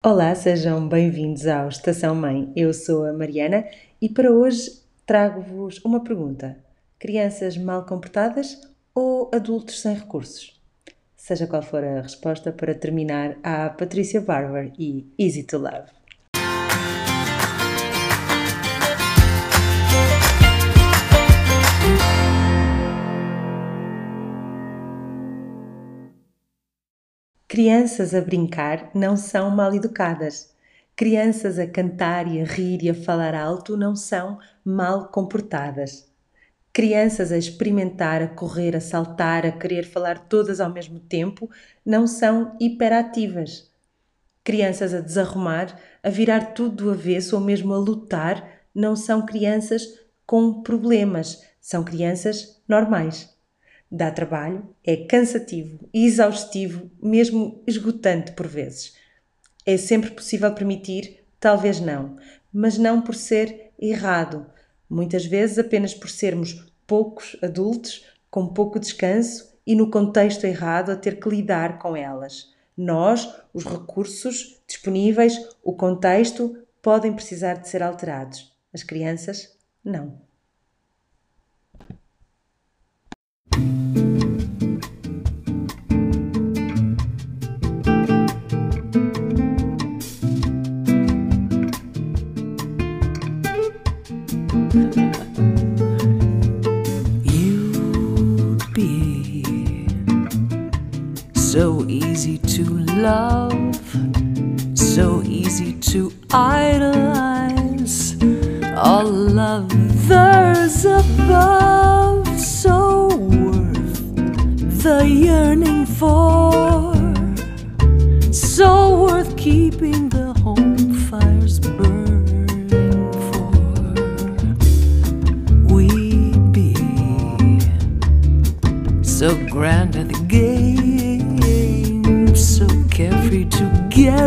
Olá, sejam bem-vindos ao Estação Mãe. Eu sou a Mariana e para hoje trago-vos uma pergunta: crianças mal comportadas ou adultos sem recursos? Seja qual for a resposta, para terminar, há Patrícia Barber e Easy to Love. Crianças a brincar não são mal educadas. Crianças a cantar e a rir e a falar alto não são mal comportadas. Crianças a experimentar, a correr, a saltar, a querer falar todas ao mesmo tempo não são hiperativas. Crianças a desarrumar, a virar tudo do avesso ou mesmo a lutar não são crianças com problemas, são crianças normais dá trabalho, é cansativo, exaustivo, mesmo esgotante por vezes. É sempre possível permitir, talvez não, mas não por ser errado, muitas vezes apenas por sermos poucos adultos, com pouco descanso e no contexto errado a ter que lidar com elas. Nós, os recursos disponíveis, o contexto podem precisar de ser alterados. As crianças, não. You'd be so easy to love, so easy to idolize. All others above, so worth the yearning for,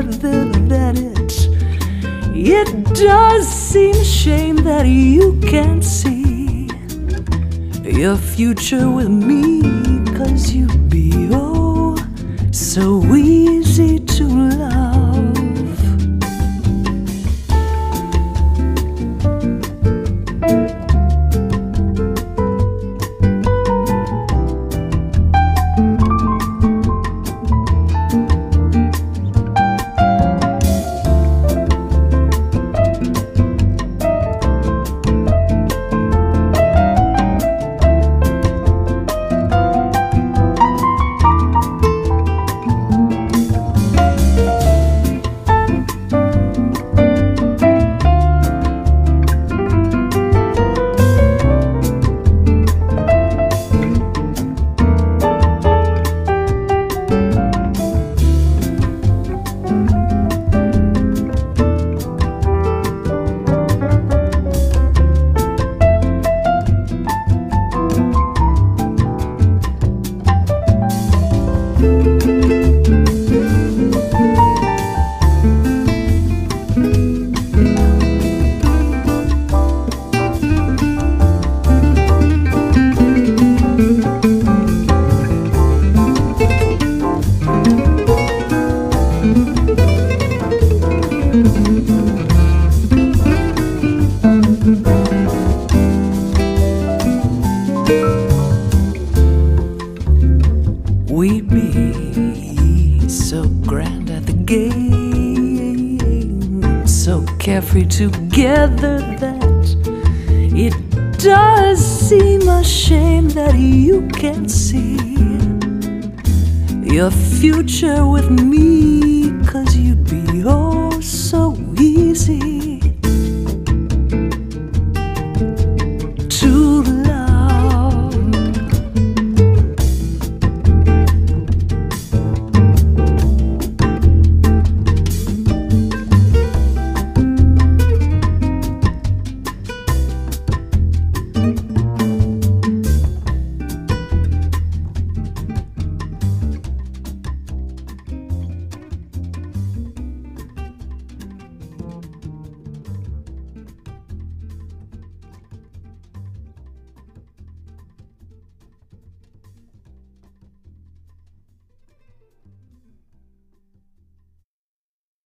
it it does seem a shame that you can't see your future with me, cause you'd be oh so easy to love. We'd be so grand at the game, so carefree together that it does seem a shame that you can't see your future with me,